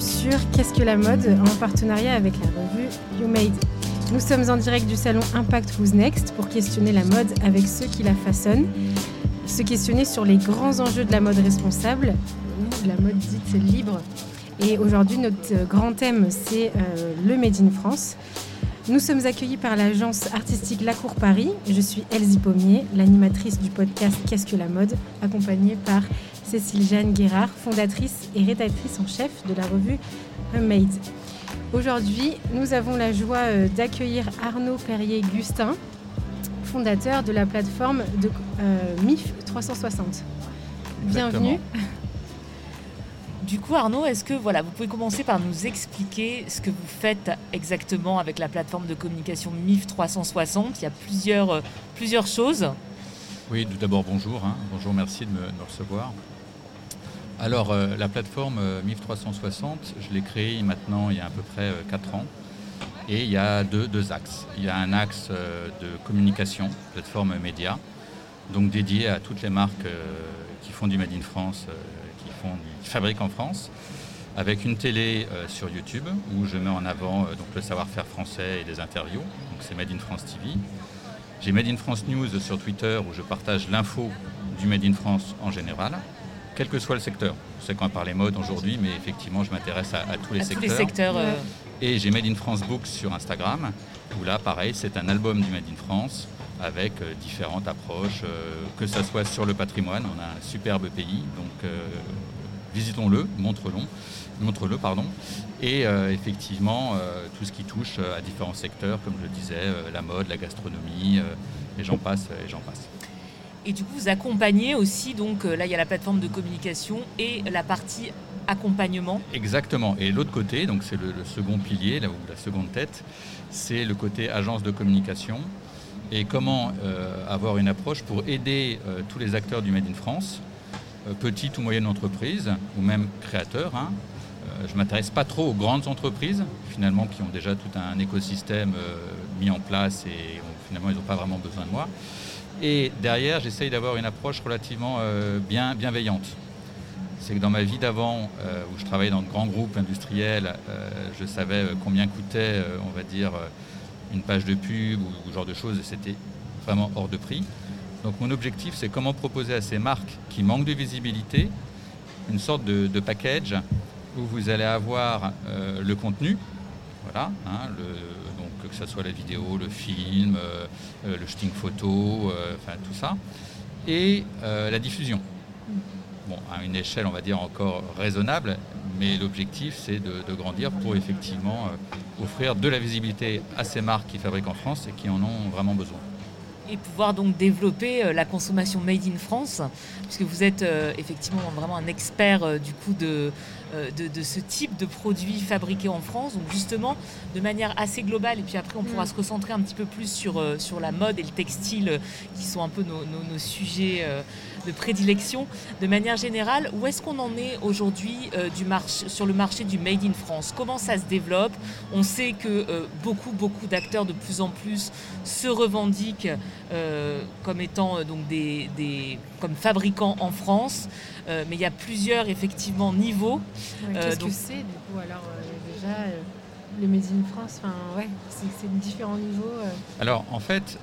sur Qu'est-ce que la mode en partenariat avec la revue You Made. Nous sommes en direct du salon Impact Who's Next pour questionner la mode avec ceux qui la façonnent, se questionner sur les grands enjeux de la mode responsable, ou la mode dite libre. Et aujourd'hui, notre grand thème, c'est euh, le Made in France. Nous sommes accueillis par l'agence artistique La Cour Paris. Je suis Elsie Pommier, l'animatrice du podcast Qu'est-ce que la mode, accompagnée par Cécile Jeanne Guérard, fondatrice et rédactrice en chef de la revue Made. Aujourd'hui, nous avons la joie euh, d'accueillir Arnaud Perrier-Gustin, fondateur de la plateforme de euh, MIF 360. Bienvenue. Du coup, Arnaud, est-ce que voilà, vous pouvez commencer par nous expliquer ce que vous faites exactement avec la plateforme de communication MIF 360 Il y a plusieurs, euh, plusieurs choses. Oui, tout d'abord bonjour. Hein. Bonjour, merci de me, recevoir. Alors, euh, la plateforme euh, MIF 360, je l'ai créée maintenant il y a à peu près 4 ans. Et il y a deux, axes. Il y a un axe de communication, plateforme média, donc dédié à toutes les marques qui font du Made in France qui fabriquent en France, avec une télé euh, sur YouTube où je mets en avant euh, donc, le savoir-faire français et des interviews. Donc c'est Made in France TV. J'ai Made in France News sur Twitter où je partage l'info du Made in France en général, quel que soit le secteur. Je sais qu'on va parler mode aujourd'hui, mais effectivement, je m'intéresse à, tous les secteurs. les secteurs euh, Et j'ai Made in France Books sur Instagram, où là, pareil, c'est un album du Made in France avec différentes approches, que ce soit sur le patrimoine, on a un superbe pays, donc visitons-le, montre-le, montre-le pardon, et euh, effectivement euh, tout ce qui touche euh, à différents secteurs, comme je le disais, la mode, la gastronomie, et j'en passe, et j'en passe. Et du coup, vous accompagnez aussi, donc là, il y a la plateforme de communication et la partie accompagnement. Exactement. Et l'autre côté, donc c'est le, second pilier, la seconde tête, c'est le côté agence de communication et comment avoir une approche pour aider tous les acteurs du Made in France euh, petites ou moyennes entreprises, ou même créateurs. Hein. Euh, je ne m'intéresse pas trop aux grandes entreprises, finalement, qui ont déjà tout un écosystème euh, mis en place et finalement, ils n'ont pas vraiment besoin de moi. Et derrière, j'essaye d'avoir une approche relativement bien, bienveillante. C'est que dans ma vie d'avant, où je travaillais dans de grands groupes industriels, je savais combien coûtait, on va dire, une page de pub ou ce genre de choses, et c'était vraiment hors de prix. Donc mon objectif, c'est comment proposer à ces marques qui manquent de visibilité une sorte de, package où vous allez avoir euh, le contenu, voilà, hein, donc que ce soit la vidéo, le film, euh, euh, le shooting photo, enfin tout ça, et la diffusion. Bon, à une échelle, on va dire, encore raisonnable, mais l'objectif, c'est de, grandir pour effectivement offrir de la visibilité à ces marques qui fabriquent en France et qui en ont vraiment besoin et pouvoir donc développer euh, la consommation made in France, puisque vous êtes euh, effectivement vraiment un expert euh, du coup de, de, ce type de produits fabriqués en France. Donc justement, de manière assez globale, et puis après on pourra mm. se recentrer un petit peu plus sur, sur la mode et le textile, qui sont un peu nos, nos sujets de prédilection. De manière générale, où est-ce qu'on en est aujourd'hui euh, sur le marché du Made in France? Comment ça se développe? On sait que euh, beaucoup, beaucoup d'acteurs de plus en plus se revendiquent euh, comme étant donc des, comme fabricants en France, mais il y a plusieurs effectivement niveaux. Qu'est-ce que c'est du coup alors déjà le Made in France, enfin, ouais, c'est différents niveaux. Alors en fait,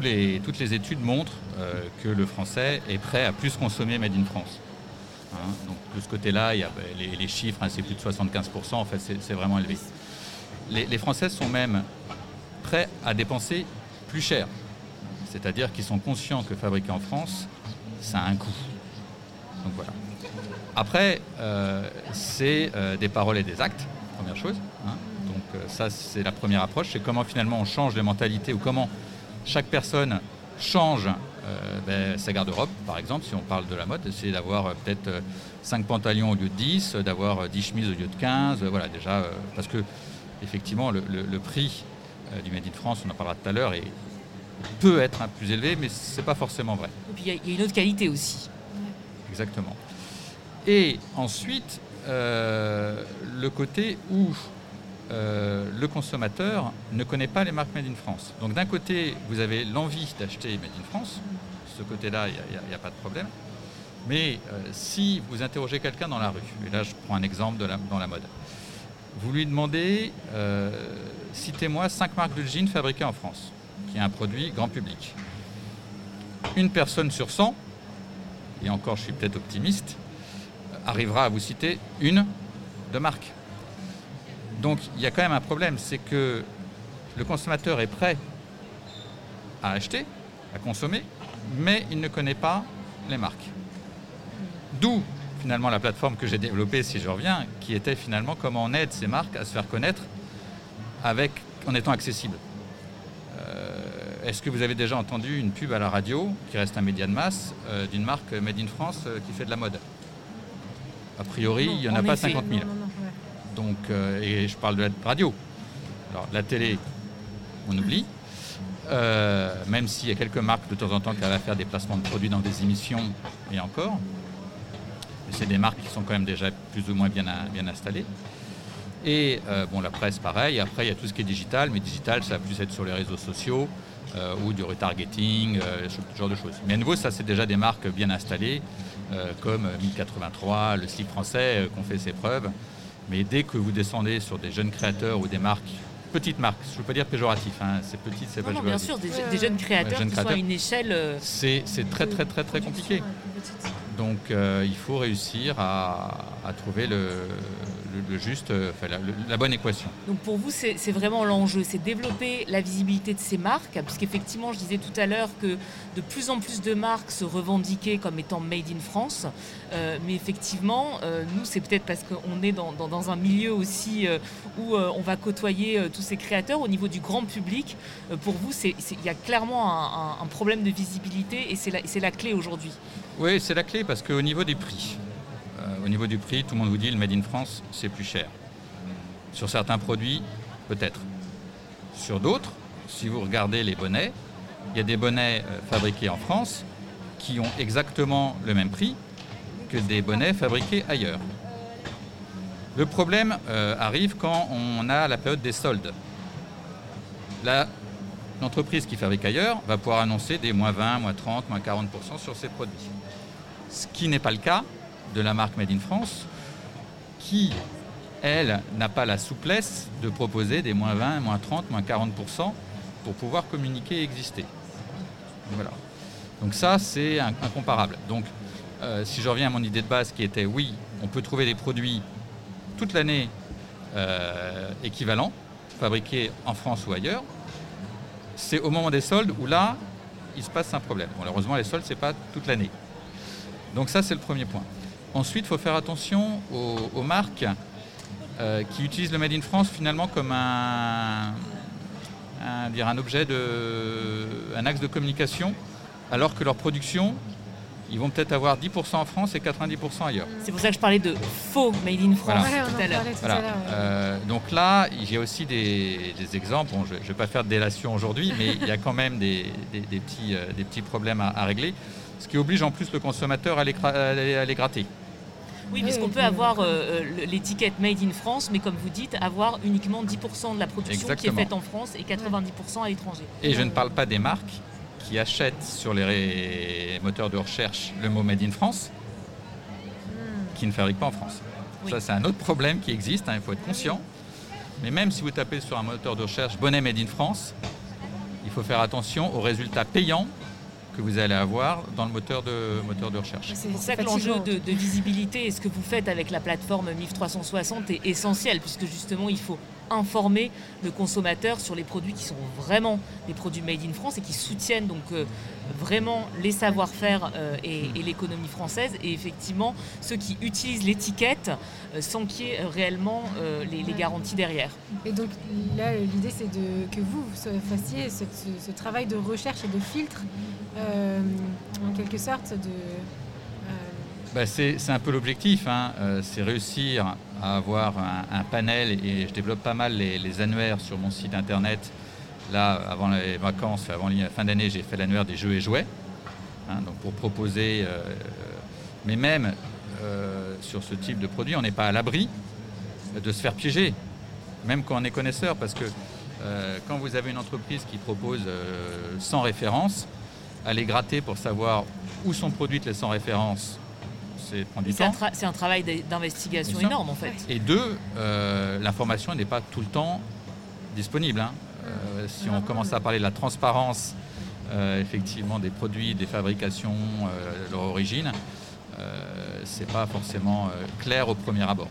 les, toutes les études montrent euh, que le français est prêt à plus consommer Made in France. Hein, donc de ce côté-là, il y a bah, les, chiffres, hein, c'est plus de 75%, en fait c'est vraiment élevé. Les, Français sont même prêts à dépenser plus cher. C'est-à-dire qu'ils sont conscients que fabriquer en France, ça a un coût. Donc voilà. Après, euh, c'est euh, des paroles et des actes, première chose. Hein. Donc ça, c'est la première approche. C'est comment finalement on change les mentalités ou comment chaque personne change euh, ben, sa garde-robe, par exemple, si on parle de la mode, c'est d'avoir euh, peut-être 5 euh, pantalons au lieu de 10, d'avoir 10 chemises au lieu de 15, voilà, déjà, parce que effectivement, le, prix du Made in France, on en parlera tout à l'heure, peut être un plus élevé, mais ce n'est pas forcément vrai. Et puis il y, a une autre qualité aussi. Exactement. Et ensuite, le côté où euh, le consommateur ne connaît pas les marques Made in France. Donc d'un côté, vous avez l'envie d'acheter Made in France. ce côté-là, il n'y a, pas de problème. Mais si vous interrogez quelqu'un dans la rue, et là je prends un exemple dans la mode, vous lui demandez, citez-moi cinq marques de fabriquées en France, qui est un produit grand public. Une personne sur 100, et encore je suis peut-être optimiste, arrivera à vous citer une de marque. Donc il y a quand même un problème, c'est que le consommateur est prêt à acheter, à consommer, mais il ne connaît pas les marques. D'où finalement la plateforme que j'ai développée, si je reviens, qui était finalement comment on aide ces marques à se faire connaître avec, en étant accessible. Euh, est-ce que vous avez déjà entendu une pub à la radio, qui reste un média de masse, euh, d'une marque Made in France euh, qui fait de la mode? A priori, il n'y en a pas 50 000. Donc, et je parle de la radio. Alors, la télé, on oublie. même s'il y a quelques marques de temps en temps qui arrivent à faire des placements de produits dans des émissions, et encore. c'est des marques qui sont quand même déjà plus ou moins bien, bien installées. Et euh, bon, la presse, pareil. Après, il y a tout ce qui est digital, mais digital, ça va plus être sur les réseaux sociaux euh, ou du retargeting, euh, ce genre de choses. Mais à nouveau, ça, c'est déjà des marques bien installées, comme 1083, le slip français, qu'on fait ses preuves. Mais dès que vous descendez sur des jeunes créateurs ou des marques, petites marques, je ne veux pas dire péjoratif, hein, c'est petit, c'est pas non, Bien sûr, des, jeunes créateurs qui sont à une échelle. C'est très, très, très, très compliqué. Donc, il faut réussir à trouver le, le, juste, euh, la, bonne équation. Donc pour vous, c'est vraiment l'enjeu, c'est développer la visibilité de ces marques, puisqu'effectivement, je disais tout à l'heure que de plus en plus de marques se revendiquaient comme étant made in France, euh, mais effectivement, euh, nous, c'est peut-être parce qu'on est dans, un milieu aussi où on va côtoyer tous ces créateurs au niveau du grand public. pour vous, il y a clairement un, problème de visibilité et c'est la, la clé aujourd'hui. Oui, c'est la clé parce qu'au niveau des prix, au niveau du prix, tout le monde vous dit le Made in France, c'est plus cher. Sur certains produits, peut-être. Sur d'autres, si vous regardez les bonnets, il y a des bonnets euh, fabriqués en France qui ont exactement le même prix que des bonnets fabriqués ailleurs. Le problème euh, arrive quand on a la période des soldes. l'entreprise qui fabrique ailleurs va pouvoir annoncer des moins 20, moins 30, moins 40% sur ses produits. Ce qui n'est pas le cas de la marque Made in France, qui, elle, n'a pas la souplesse de proposer des moins 20, moins 30, moins 40% pour pouvoir communiquer et exister. Voilà. Donc ça, c'est incomparable. Donc, euh, si je reviens à mon idée de base qui était, oui, on peut trouver des produits toute l'année euh, équivalents, fabriqués en France ou ailleurs, c'est au moment des soldes où là, il se passe un problème. malheureusement, les soldes, ce n'est pas toute l'année. Donc ça, c'est le premier point. Ensuite, il faut faire attention aux, marques euh, qui utilisent le Made in France finalement comme un, dire un objet de, un axe de communication, alors que leur production, ils vont peut-être avoir 10% en France et 90% ailleurs. C'est pour ça que je parlais de faux Made in France tout à l'heure. Euh, donc là, il y a aussi des, exemples. je ne vais pas faire de délation aujourd'hui, mais il y a quand même des, petits, euh, des petits problèmes à, régler, ce qui oblige en plus le consommateur à les, à les gratter. Oui, puisqu'on peut avoir euh, euh, l'étiquette Made in France, mais comme vous dites, avoir uniquement 10% de la production qui est faite en France et 90% à l'étranger. Et je ne parle pas des marques qui achètent sur les moteurs de recherche le mot Made in France, hmm. qui ne fabriquent pas en France. Ça, c'est un autre problème qui existe, hein, il faut être conscient. Mais même si vous tapez sur un moteur de recherche bonnet Made in France, il faut faire attention aux résultats payants que vous allez avoir dans le moteur de, moteur de recherche. C'est pour ça que l'enjeu de, visibilité et ce que vous faites avec la plateforme MIF 360 est essentiel, puisque justement il faut informer le consommateur sur les produits qui sont vraiment des produits made in France et qui soutiennent donc euh, vraiment les savoir-faire euh, et, l'économie française et effectivement ceux qui utilisent l'étiquette euh, sans qu'il y ait réellement les, garanties derrière. Et donc là l'idée c'est que vous fassiez ce, travail de recherche et de filtre en quelque sorte de... Euh, bah, c'est un peu l'objectif, hein. euh, c'est réussir à avoir un, panel, et je développe pas mal les, annuaires sur mon site internet. Là, avant les vacances, avant la fin d'année, j'ai fait l'annuaire des jeux et jouets, hein, donc pour proposer, mais même sur ce type de produit, on n'est pas à l'abri de se faire piéger, même quand on est connaisseur, parce que quand vous avez une entreprise qui propose 100 références, aller gratter pour savoir où sont produites les 100 références c'est prend du C'est un, temps. tra- c'est un travail d'investigation énorme en fait. Et deux, euh, l'information n'est pas tout le temps disponible. hein. Euh, si on commence à parler de la transparence, euh, effectivement, des produits, des fabrications, leur origine, c'est pas forcément clair au premier abord.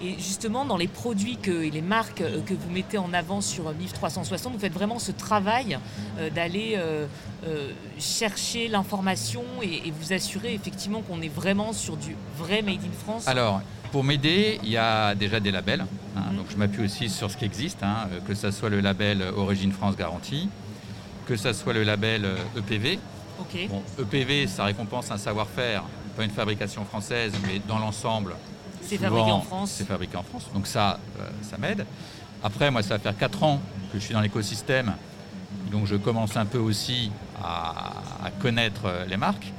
Et justement, dans les produits que, et les marques euh, que vous mettez en avant sur euh, MIF 360, vous faites vraiment ce travail euh, d'aller chercher l'information et, et vous assurer effectivement qu'on est vraiment sur du vrai Made in France. Alors, pour m'aider, il y a déjà des labels. hein. Mhm. donc, je m'appuie aussi sur ce qui existe, hein, que ce soit le label Origine France Garantie, que ce soit le label EPV. ok. Bon, EPV, ça récompense un savoir-faire, pas une fabrication française, mais dans l'ensemble, C'est fabriqué en France. C'est fabriqué en France. Donc ça, euh, ça m'aide. Après, moi, ça va faire 4 ans que je suis dans l'écosystème. Donc je commence un peu aussi à, à connaître euh, les marques.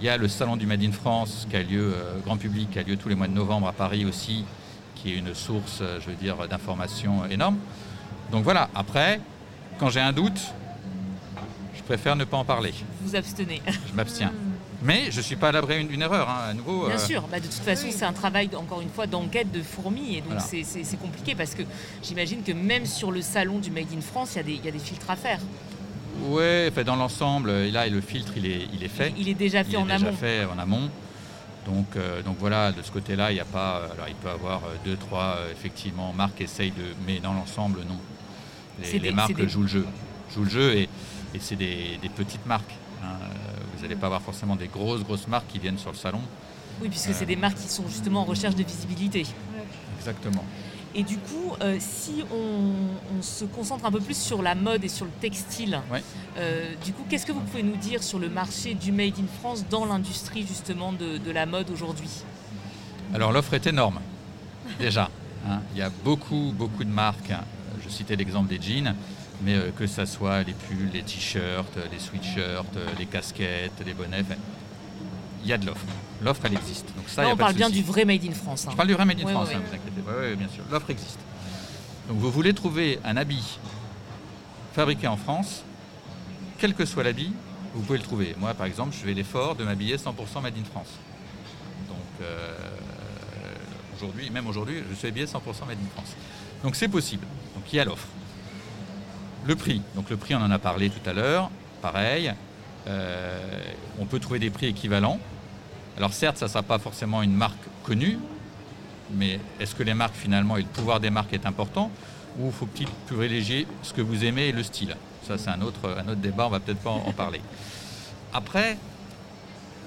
Il y a le salon du Made in France qui a lieu, euh, grand public, qui a lieu tous les mois de novembre à Paris aussi, qui est une source, je veux dire, d'informations énorme. Donc voilà, après, quand j'ai un doute, je préfère ne pas en parler. Vous abstenez. Je m'abstiens. Mais je ne suis pas à l'abri d'une erreur. hein. À nouveau, Bien euh, sûr, bah, de toute façon, Oui. c'est un travail, encore une fois, d'enquête de fourmis. Et donc, Voilà. c'est- compliqué parce que j'imagine que même sur le salon du Made in France, il y, a des- il y a des filtres à faire. Fait, dans l'ensemble, et là, le filtre, il est, il est fait. Il est déjà fait il est en déjà amont. fait en amont. Donc, euh, donc voilà, de ce côté-là, il n'y a pas. euh, Alors, il peut y avoir euh, deux, trois, euh, effectivement, marques essayent de. Mais dans l'ensemble, non. Les, C'est les des- marques des- jouent le jeu. Jouent le jeu et, et c'est des, des petites marques. hein. Euh, Vous n'allez pas avoir forcément des grosses, grosses marques qui viennent sur le salon. Oui, puisque Euh. c'est des marques qui sont justement en recherche de visibilité. Exactement. Et du coup, euh, si on, on se concentre un peu plus sur la mode et sur le textile, Ouais. euh, du coup, qu'est-ce que vous pouvez nous dire sur le marché du Made in France dans l'industrie justement de, de la mode aujourd'hui? Alors l'offre est énorme, déjà. hein. Il y a beaucoup, beaucoup de marques. hein. Je citais l'exemple des jeans, mais euh, que ce soit les pulls, les t-shirts, les sweatshirts, euh, les casquettes, les bonnets, il y a de l'offre. L'offre, elle existe. Donc ça, y a on pas parle bien du vrai Made in France. hein. Je parle du vrai Made in France, ouais, hein, vous inquiétez pas. Oui, oui, bien sûr. L'offre existe. Donc vous voulez trouver un habit fabriqué en France, quel que soit l'habit, vous pouvez le trouver. Moi, par exemple, je fais l'effort de m'habiller 100% Made in France. Donc euh, aujourd'hui, même aujourd'hui, je suis habillé 100% Made in France. Donc c'est possible. Donc il y a l'offre. Le prix. Donc le prix, on en a parlé tout à l'heure. Pareil. Euh, on peut trouver des prix équivalents. Alors certes, ça ne sera pas forcément une marque connue, mais est-ce que les marques finalement et le pouvoir des marques est important ou faut-il privilégier ce que vous aimez et le style? Ça c'est un autre, un autre débat, on va peut-être pas en, parler. Après,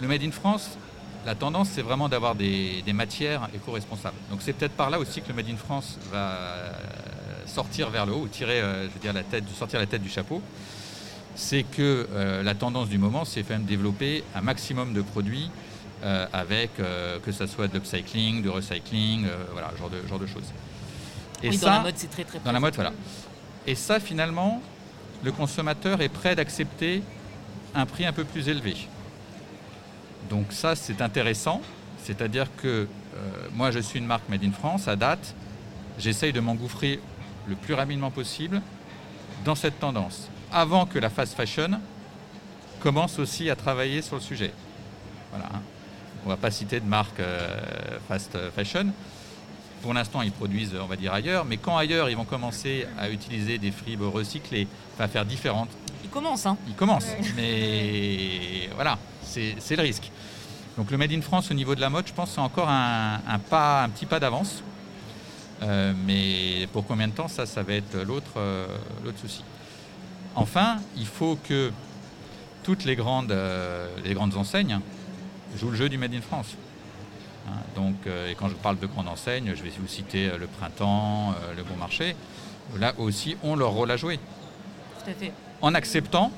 le Made in France, la tendance c'est vraiment d'avoir des, des matières éco-responsables. Donc c'est peut-être par là aussi que le Made in France va sortir vers le haut, ou tirer, euh, je veux dire, la tête, sortir la tête du chapeau. C'est que euh, la tendance du moment, c'est quand même développer un maximum de produits euh, avec euh, que ce soit de l'upcycling, du recycling, euh, voilà, genre de, genre de choses. Et oui, ça, dans la mode, c'est très très dans la mode, voilà. Et ça, finalement, le consommateur est prêt d'accepter un prix un peu plus élevé. Donc ça, c'est intéressant. C'est-à-dire que moi, je suis une marque Made in France, à date, j'essaye de m'engouffrer le plus rapidement possible dans cette tendance, avant que la fast fashion commence aussi à travailler sur le sujet. Voilà. hein. On ne va pas citer de marque euh, fast fashion. Pour l'instant, ils produisent, on va dire, ailleurs, mais quand ailleurs, ils vont commencer à utiliser des fibres recyclées, à faire différentes, Il commence, hein. ils commencent. Ouais. Mais voilà, c'est c'est le risque. Donc le Made in France au niveau de la mode, je pense, c'est encore un, un pas, un petit pas d'avance. Euh, mais pour combien de temps, ça, ça va être l'autre euh, souci. Enfin, il faut que toutes les grandes, euh, les grandes enseignes jouent le jeu du Made in France. Hein, donc, et quand je parle de grandes enseignes, je vais vous citer le Printemps, le Bon Marché. Là aussi, ont leur rôle à jouer. Tout à fait. En acceptant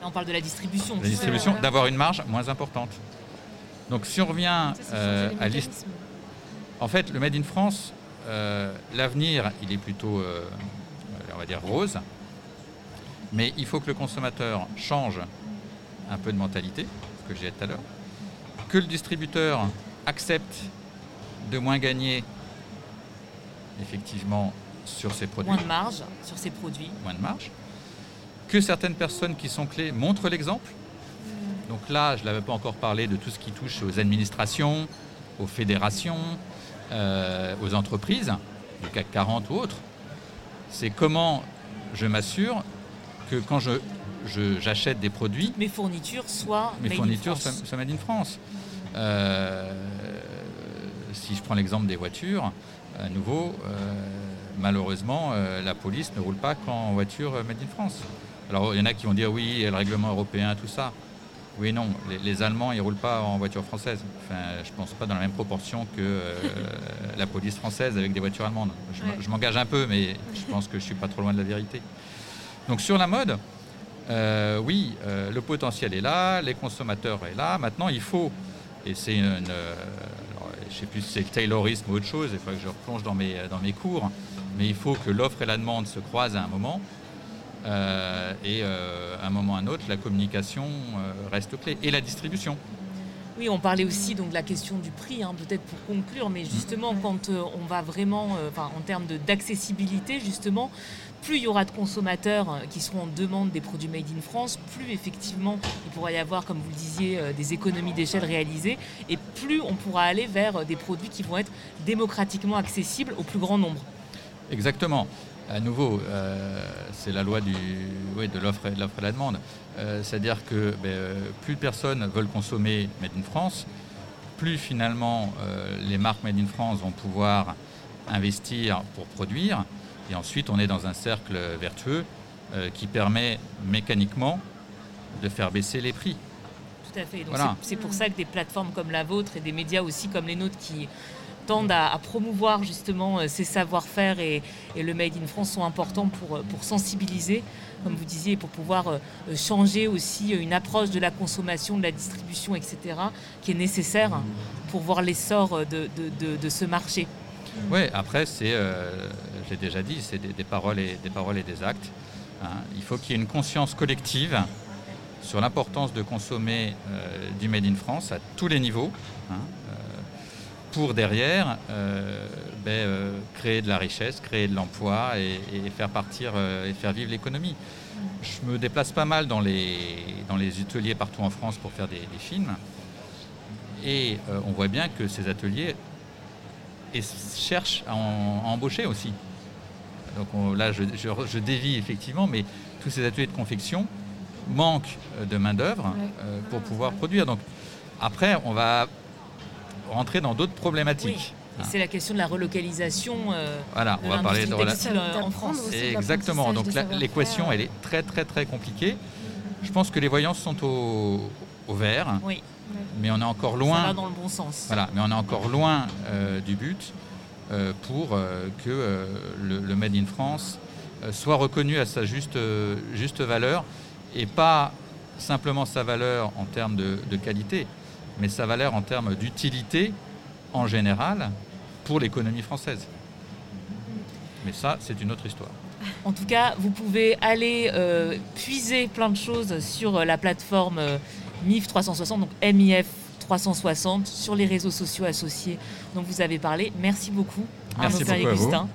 Là, on parle de la distribution. la distribution, d'avoir une marge moins importante. Donc si on revient Ça, à l'hist- mécanismes. En fait, le Made in France, l'avenir, il est plutôt, euh, on va dire, rose. Mais il faut que le consommateur change un peu de mentalité, ce que j'ai dit tout à l'heure. Que le distributeur accepte de moins gagner, effectivement, sur ses produits Moins de marge sur ces produits. moins de marge, que certaines personnes qui sont clés montrent l'exemple, Donc là, je ne l'avais pas encore parlé de tout ce qui touche aux administrations, aux fédérations, euh, aux entreprises, du CAC 40 ou autres. C'est comment je m'assure que quand je, j'achète des produits, mes fournitures soient mes made fournitures in France. soient, made in France. Euh, si je prends l'exemple des voitures, à nouveau, euh, malheureusement, euh, la police ne roule pas qu'en voiture made in France. Alors il y en a qui vont dire oui, le règlement européen, tout ça. Oui, non, les, Allemands, ils ne roulent pas en voiture française. Enfin, je ne pense pas dans la même proportion que la police française avec des voitures allemandes. Je m'engage un peu, mais je pense que je ne suis pas trop loin de la vérité. Donc sur la mode, euh, oui, euh, le potentiel est là, les consommateurs sont là. Maintenant, il faut, et c'est une, euh, je ne sais plus si c'est le taylorisme ou autre chose, il faut que je replonge dans mes, dans mes cours, mais il faut que l'offre et la demande se croisent à un moment. Et à un moment ou à un autre, la communication reste clé. Et la distribution. Oui, on parlait aussi donc de la question du prix, hein, peut-être pour conclure, mais justement, quand on va vraiment, en termes d'accessibilité, justement, plus il y aura de consommateurs euh, qui seront en demande des produits made in France, plus effectivement il pourra y avoir, comme vous le disiez, euh, des économies d'échelle réalisées, et plus on pourra aller vers euh, des produits qui vont être démocratiquement accessibles au plus grand nombre. Exactement. À nouveau, c'est la loi du, de l'offre et de la demande. C'est-à-dire que ben, plus de personnes veulent consommer Made in France, plus finalement les marques Made in France vont pouvoir investir pour produire, et ensuite, on est dans un cercle vertueux euh, qui permet mécaniquement de faire baisser les prix. Tout à fait. C'est pour ça que des plateformes comme la vôtre et des médias aussi comme les nôtres qui tendent à, promouvoir justement euh, ces savoir-faire et, le Made in France sont importants pour, euh, sensibiliser, comme vous disiez, pour pouvoir changer aussi une approche de la consommation, de la distribution, etc., qui est nécessaire pour voir l'essor de, ce marché. Oui, après, c'est, euh, j'ai déjà dit, c'est des, paroles et, des paroles et des actes. Hein. Il faut qu'il y ait une conscience collective sur l'importance de consommer euh, du Made in France à tous les niveaux, hein, euh, pour derrière ben, créer de la richesse, créer de l'emploi et, faire partir et faire vivre l'économie. Je me déplace pas mal dans les, dans les ateliers partout en France pour faire des, films. Et on voit bien que ces ateliers et cherchent à, embaucher aussi. Donc là, je, dévie effectivement, mais tous ces ateliers de confection manquent euh, de main-d'œuvre euh, pour pouvoir produire. Donc après, on va rentrer dans d'autres problématiques. Hein. C'est la question de la relocalisation. Euh, voilà, on va parler de en France. Exactement. Donc l'équation, elle est très très très compliquée. Je pense que les voyances sont au, au vert. Oui mais on est encore loin. Ça va dans le bon sens. Voilà, mais on est encore loin euh, du but euh, pour euh, que le, Made in France soit reconnu à sa juste, juste valeur et pas simplement sa valeur en termes de, de qualité, mais sa valeur en termes d'utilité en général pour l'économie française. Mais ça, c'est une autre histoire. En tout cas, vous pouvez aller puiser plein de choses sur la plateforme MIF 360, donc MIF 360 sur les réseaux sociaux associés dont vous avez parlé. Merci beaucoup Merci beaucoup à Augustin.